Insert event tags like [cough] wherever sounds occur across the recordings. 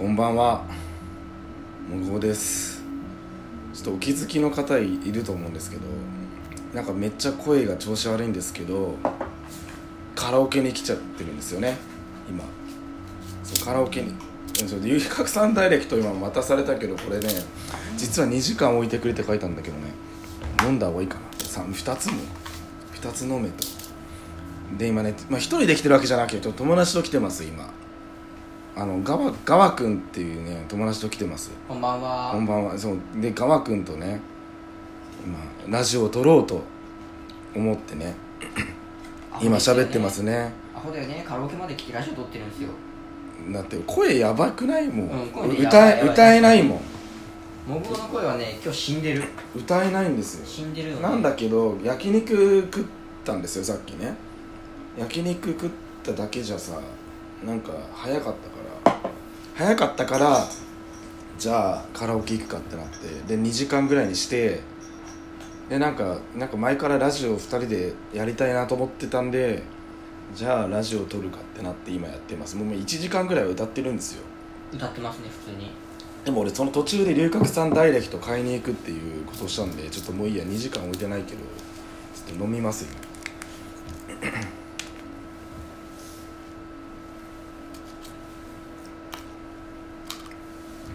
こんばんは。もぐおです。ちょっとお気づきの方いると思うんですけどなんかめっちゃ声が調子悪いんですけどカラオケに来ちゃってるんですよね。今。そうカラオケに。そう遊郭さんダイレクト今待たされたけどこれね実は2時間置いてくれって書いたんだけどね。飲んだ方がいいかな。2, 2つも。2つ飲めと。で今ね、まあ、1人で来てるわけじゃなくて友達と来てます今。あのガワガワ君っていうね友達と来てます。こんばんは。こんばんは。そう。でガワ君とね今ラジオを撮ろうと思ってね今喋ってますね。アホだよね。カラオケまで来てラジオ撮ってるんですよ。だって声やばくない？もん、うん歌え歌えないもん。モグオの声はね、今日死んでる。歌えないんですよ。死んでるよ、ね。なんだけど焼肉食ったんですよさっきね。焼肉食っただけじゃさなんか早かったから早かったからじゃあカラオケ行くかってなってで2時間ぐらいにしてでなんかなんか前からラジオ2人でやりたいなと思ってたんでじゃあラジオ撮るかってなって今やってます。もう1時間ぐらいは歌ってるんですよ。歌ってますね、普通に。でも俺その途中で龍角散ダイレクト買いに行くっていうことをしたんでちょっともういいや2時間置いてないけどちょっと飲みますよ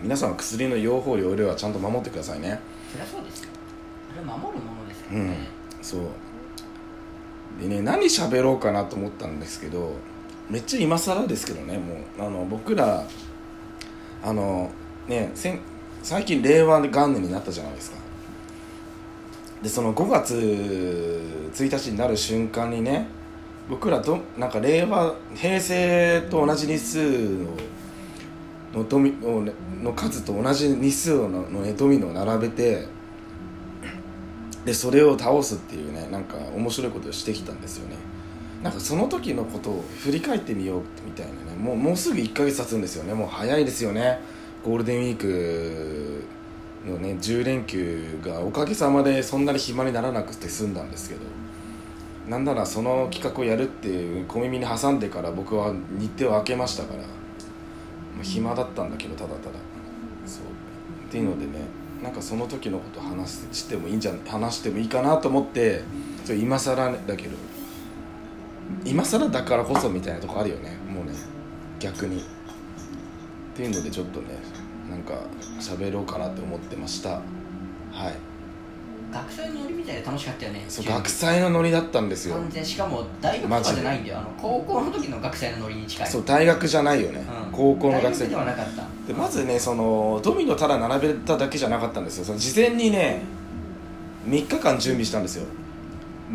皆さんは薬の用法量量はちゃんと守ってくださいね。そりゃそうですよ。あれ守るものですかうん。らね。そう。でね何喋ろうかなと思ったんですけどめっちゃ今更ですけどねもう。あの僕らあのね最近令和元年になったじゃないですか。でその5月1日になる瞬間にね僕らどなんか令和平成と同じ日数ののドミのの数と同じ日数のの、ね、ドミノを並べてでそれを倒すっていうねなんか面白いことをしてきたんですよね。なんかその時のことを振り返ってみようみたいなね。もうもうすぐ1ヶ月経つんですよね。もう早いですよね。ゴールデンウィークのね10連休がおかげさまでそんなに暇にならなくて済んだんですけどなんならその企画をやるっていう小耳に挟んでから僕は日程を空けましたから、暇だったんだけどただただ。そう。っていうのでねなんかその時のこと話してもいいんじゃ話してもいいかなと思ってそれ今更だけど今更だからこそみたいなとこあるよねもうね逆に。っていうのでちょっとねなんか喋ろうかなって思ってました。はい。学生のノリみたいで楽しかったよね。そう学祭のノリだったんですよ。完全しかも大学とかじゃないんだよ。あの高校の時の学生のノリに近い。そう大学じゃないよね、うん高校の学生大ではなかった。でまずねそのドミノただ並べただけじゃなかったんですよ。その事前にね3日間準備したんですよ。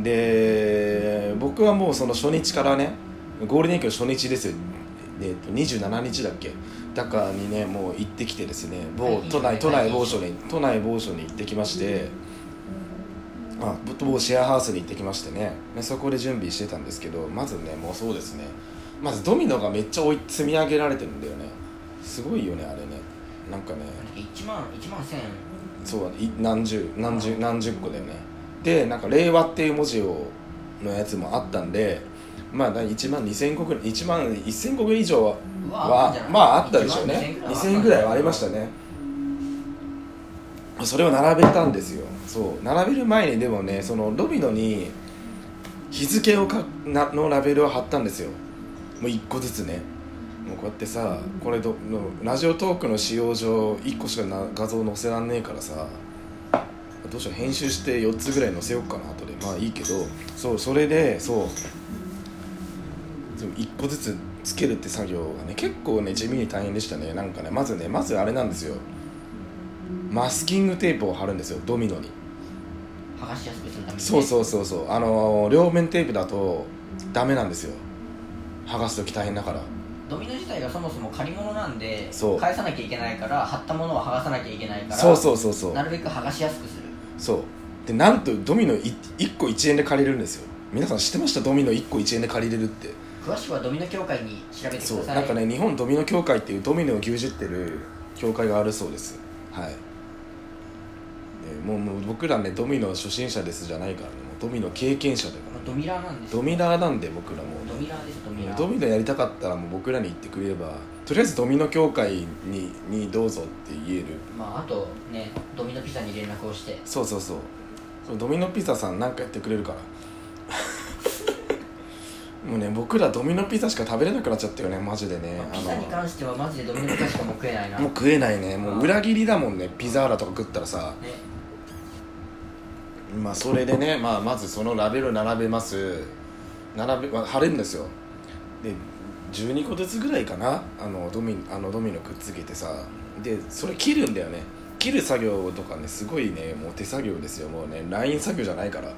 で僕はもうその初日からねゴールデンウィークの初日ですよ、えっと27日だっけ？だからにねもう行ってきてですね某都内都内某所に都内某所に行ってきましてあ某シェアハウスに行ってきましてね。でそこで準備してたんですけどまずねもうそうですねまずドミノがめっちゃ追い積み上げられてるんだよね。すごいよねあれね。なんかね。1万、1万1000円。そうい何十何十何十個だよね。でなんか「令和」っていう文字をのやつもあったんでまあ1万2000個ぐらい1万1000個以上ははまああったでしょう1ね万2000ぐらいはありましたね。それを並べたんですよ。そう。並べる前にでもねそのドミノに日付をかなのラベルを貼ったんですよもう1個ずつね。もうこうやってさこれどのラジオトークの使用上1個しかな画像載せらんねえからさどうしよう編集して4つぐらい載せようかな後で。まあいいけどそうそれでそう。そう1個ずつつけるって作業がね結構ね地味に大変でしたね。なんかねまずねまずあれなんですよ。マスキングテープを貼るんですよ。ドミノに。剥がしやすくするために、ね。そうそうそうそう。あのー両面テープだとダメなんですよ剥がす時大変だから。ドミノ自体がそもそも借り物なんでそう。返さなきゃいけないから貼ったものを剥がさなきゃいけないからそうそうそうそう。なるべく剥がしやすくする。そう。でなんとドミノい1個1円で借りれるんですよ。皆さん知ってました？ドミノ1個1円で借りれるって。詳しくはドミノ協会に調べてください。そう。なんかね日本ドミノ協会っていうドミノを牛耳ってる協会があるそうです。はい。でもうもう僕らねドミノ初心者ですじゃないからね。もうドミノ経験者でまあドミラーなんですドミナーなんで僕らも。ドミラーですドミラー。ドミノやりたかったらもう僕らに言ってくれればとりあえずドミノ協会ににどうぞって言える。まああとねドミノピザに連絡をして。そうそうそう。そうドミノピザさんなんかやってくれるから。[laughs] もうね僕らドミノピザしか食べれなくなっちゃったよねマジでね。まあピザに関してはマジでドミノピザしかもう食えないな。もう食えないね。もう裏切りだもんね。ピザーラとか食ったらさ。ねまあそれでね、まあ、まずそのラベル並べます。並べ、まあ、貼れるんですよ。で12個ずつぐらいかな？あのドミあのドミノくっつけてさ。でそれ切るんだよね。切る作業とかねすごいねもう手作業ですよ。もうねライン作業じゃないから。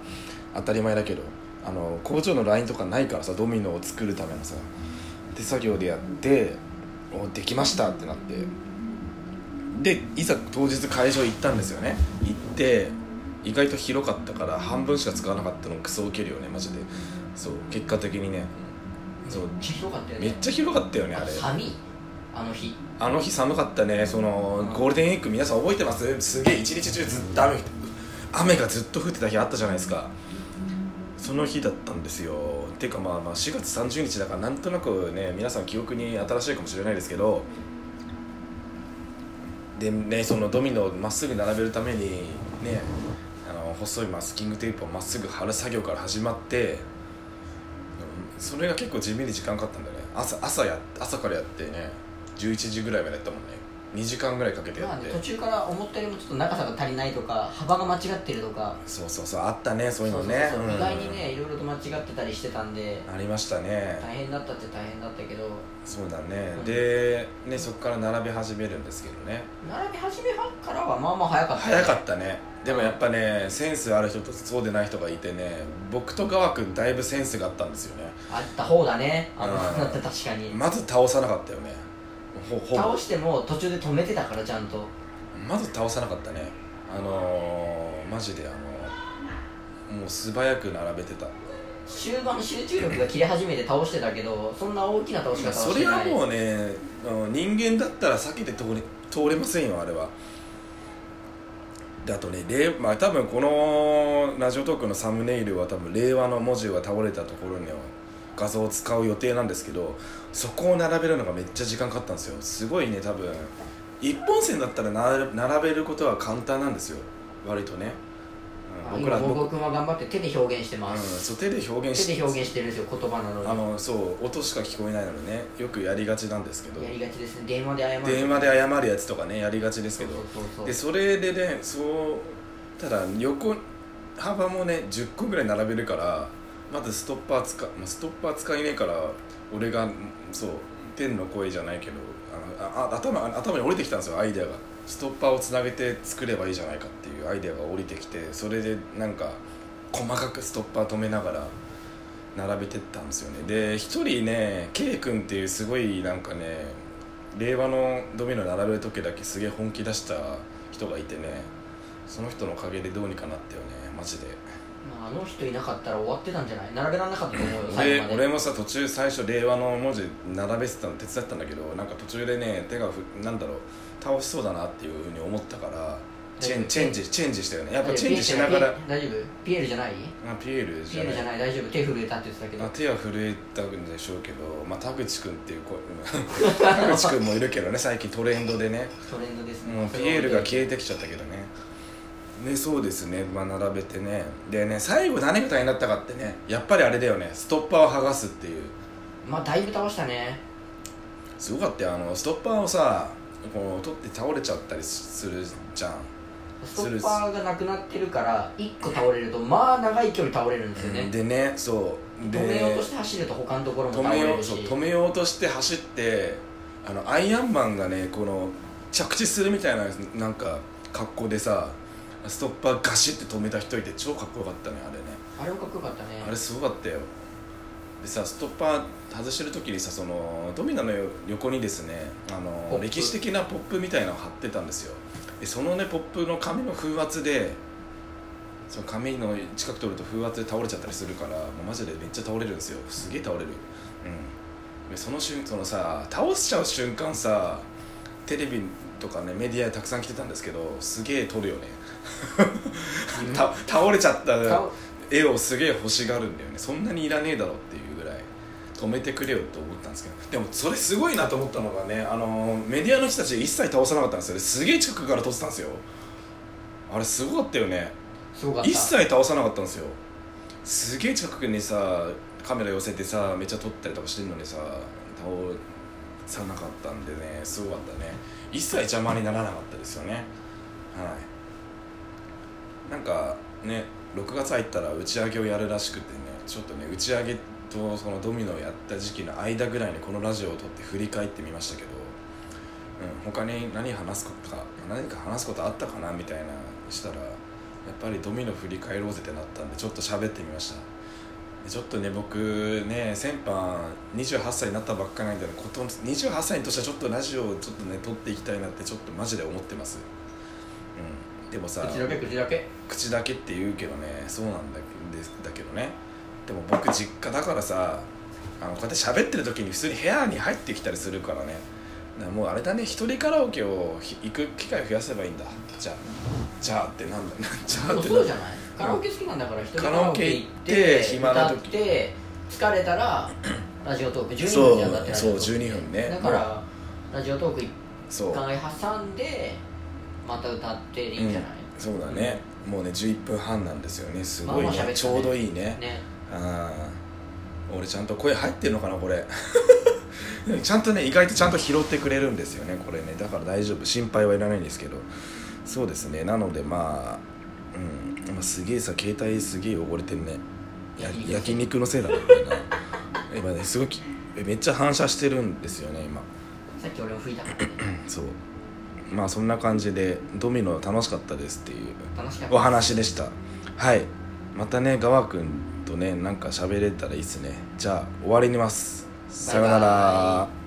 当たり前だけど。あの工場のラインとかないからさドミノを作るためのさ。手作業でやっておできましたってなって。でいざ当日会場行ったんですよね。行って意外と広かったから半分しか使わなかったのクソウケるよねマジで。そう結果的にね。そう。めっちゃ広かったよねあれ。寒い？あの日。あの日寒かったね。そのゴールデンウィーク皆さん覚えてます？すげえ一日中ずっと雨雨がずっと降ってた日あったじゃないですか。その日だったんですよ。ていうかまあまあ4月30日だからなんとなくね皆さん記憶に新しいかもしれないですけど。でねそのドミノをまっすぐ並べるためにね細いマスキングテープをまっすぐ貼る作業から始まってそれが結構地味に時間かかったんだよね。朝朝や朝からやってね11時ぐらいまでやったもんね。2時間ぐらいかけてやって、まあね途中から思ったよりもちょっと長さが足りないとか幅が間違ってるとか。そうそうそうあったねそういうのね。意外にねいろいろと間違ってたりしてたんで。ありましたね。大変だったって大変だったけど。そうだね。うん。でねそこから並べ始めるんですけどね。並び始めからはまあまあ早かったよ早かったね。でもやっぱねセンスある人とそうでない人がいてね僕と川君だいぶセンスがあったんですよね。あった方だね。あのうん。だって確かに。まず倒さなかったよね倒しても途中で止めてたからちゃんと。まず倒さなかったね。あのー、マジであのもう素早く並べてた。終盤集中力が切れ始めて倒してたけどそんな大きな倒し方はそしてない。れはもうね人間だったら避けて通れ通れませんよあれは。であとね令まあ多分このラジオトークのサムネイルは多分令和の文字が倒れたところには画像を使う予定なんですけどそこを並べるのがめっちゃ時間かかったんですよ。すごいね多分。一本線だったら並並べることは簡単なんですよ。割とね、うん、僕ら今僕、僕は頑張って手で表現してうん、ます、そう手で表現し手で表現してるんですよ言葉なのに。あのそう音しか聞こえないのでね。よくやりがちなんですけど。やりがちですね。電話で謝る電話で謝るやつとかねやりがちですけど。でそれでねそうただ横幅もね10個ぐらい並べるからまずストッパー使まストッパー使えねえから俺がそう天の声じゃないけどあのあ頭頭に降りてきたんですよアイデアが。ストッパーをつなげて作ればいいじゃないかっていうアイデアが降りてきてそれでなんか細かくストッパー止めながら並べてったんですよね。で一人ね K 君っていうすごいなんかね令和のドミノ並べる時だけすげえ本気出した人がいてねその人のおかげでどうにかなったよねマジで。あ、あの人いなかったら終わってたんじゃない？並べられなかったと思うよ最俺後まで。俺もさ途中最初令和の文字並べてたの手伝ったんだけどなんか途中でね手がふなんだろう倒しそうだなっていうふうに思ったからチェンチェンジチェンジしたよね。やっぱチェンジしながら。大丈夫ピエールじゃない？あピエールピエールじゃない。じゃない？大丈夫？手震えたって言ってたけど。あ手は震えたんでしょうけど、まあ、田口君っていう子田口君もいるけどね最近トレンドでね。トレンドですね。もうピエールが消えてきちゃったけどねねそうですね、まあ、並べてね。でね最後何が大変だったかってね。やっぱりあれだよね。ストッパーを剥がすっていう。まあだいぶ倒したね。すごかったよ。あのストッパーをさこう取って倒れちゃったりするじゃん。ストッパーがなくなってるから1個倒れるとまあ長い距離倒れるんですよね。でねそう。で止めようとして走ると他のところも倒止めようれるし止めようとして走ってあのアイアンマンがねこの着地するみたいななんか格好でさストッパーガシッて止めた人いて超かっこよかったねあれね。あれもかっこよかったね。あれすごかったよ。でさストッパー外してる時にさそのドミノの横にですねあの歴史的なポップみたいなのを貼ってたんですよ。でそのねポップの紙の風圧でその紙の近く通ると風圧で倒れちゃったりするからもうマジでめっちゃ倒れるんですよ。すげえ倒れる。うん。でその瞬そのさ倒しちゃう瞬間さテレビとかねメディアでたくさん来てたんですけどすげえ撮るよね。[laughs] た倒れちゃった。倒絵をすげえ欲しがるんだよね。そんなにいらねえだろっていうぐらい止めてくれよと思ったんですけど。でもそれすごいなと思ったのがねあのメディアの人たち一切倒さなかったんですよ。ねすげえ近くから撮ってたんですよ。あれすごかったよね。一切倒さなかったんですよ。すげえ近くにさカメラ寄せてさめっちゃ撮ったりとかしてるのにさ倒さなかったんでねすごかったね。一切邪魔にならなかったですよね。はい。なんかね6月入ったら打ち上げをやるらしくてねちょっとね打ち上げとそのドミノをやった時期の間ぐらいにこのラジオを撮って振り返ってみましたけど、うん、他に何話すことか何か話すことあったかなみたいなしたらやっぱりドミノ振り返ろうぜってなったんでちょっと喋ってみました。ちょっとね僕ね先般28歳になったばっかなんでこと28歳としてはちょっとラジオをちょっとね撮っていきたいなってちょっとマジで思ってます。うん。でもさ口だけ口だけ？口だけって言うけどねそうなんだけですだけどねでも僕実家だからさあのこうやって喋ってる時に普通に部屋に入ってきたりするからねもうあれだね一人カラオケをひ行く機会を増やせばいいんだ。じゃあじゃあってなんだじゃあってそうじゃない？カラオケ好きなんだから一人カラオケ行って暇な時。歌って疲れたら [clears throat] ラジオトーク12そう分じゃんだってラジオトークそう12分ね。だからラジオトーク一そう。回挟んでまた歌っていいんじゃない、そうだね。もうね11分半なんですよね。すごいまあまあねね。ちょうどいいね。ね。ああ俺ちゃんと声入ってるのかなこれ。[laughs] ちゃんとね意外とちゃんと拾ってくれるんですよねこれね。だから大丈夫。心配はいらないんですけど。そうですね。なのでまあうん。今すげえさ携帯すげえ汚れてるね。や焼肉のせいだろこれな。今ねすごいきめっちゃ反射してるんですよね今。さっき俺も吹いた。からねそう。まあそんな感じでドミノ楽しかったですっていう。お話でした。はい。またね川君とねなんか喋れたらいいっすね。じゃあ終わりにます。さようなら。イ